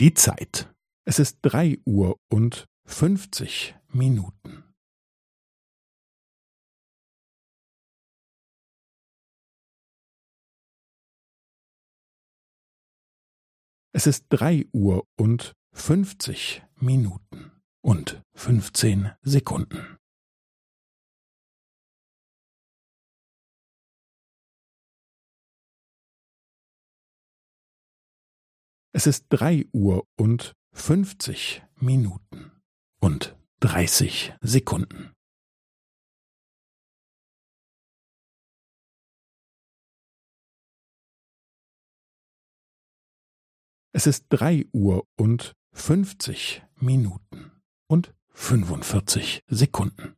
Die Zeit. Es ist drei Uhr und fünfzig Minuten. Es ist drei Uhr und fünfzig Minuten und fünfzehn Sekunden. Es ist drei Uhr und fünfzig Minuten und dreißig Sekunden. Es ist drei Uhr und fünfzig Minuten und fünfundvierzig Sekunden.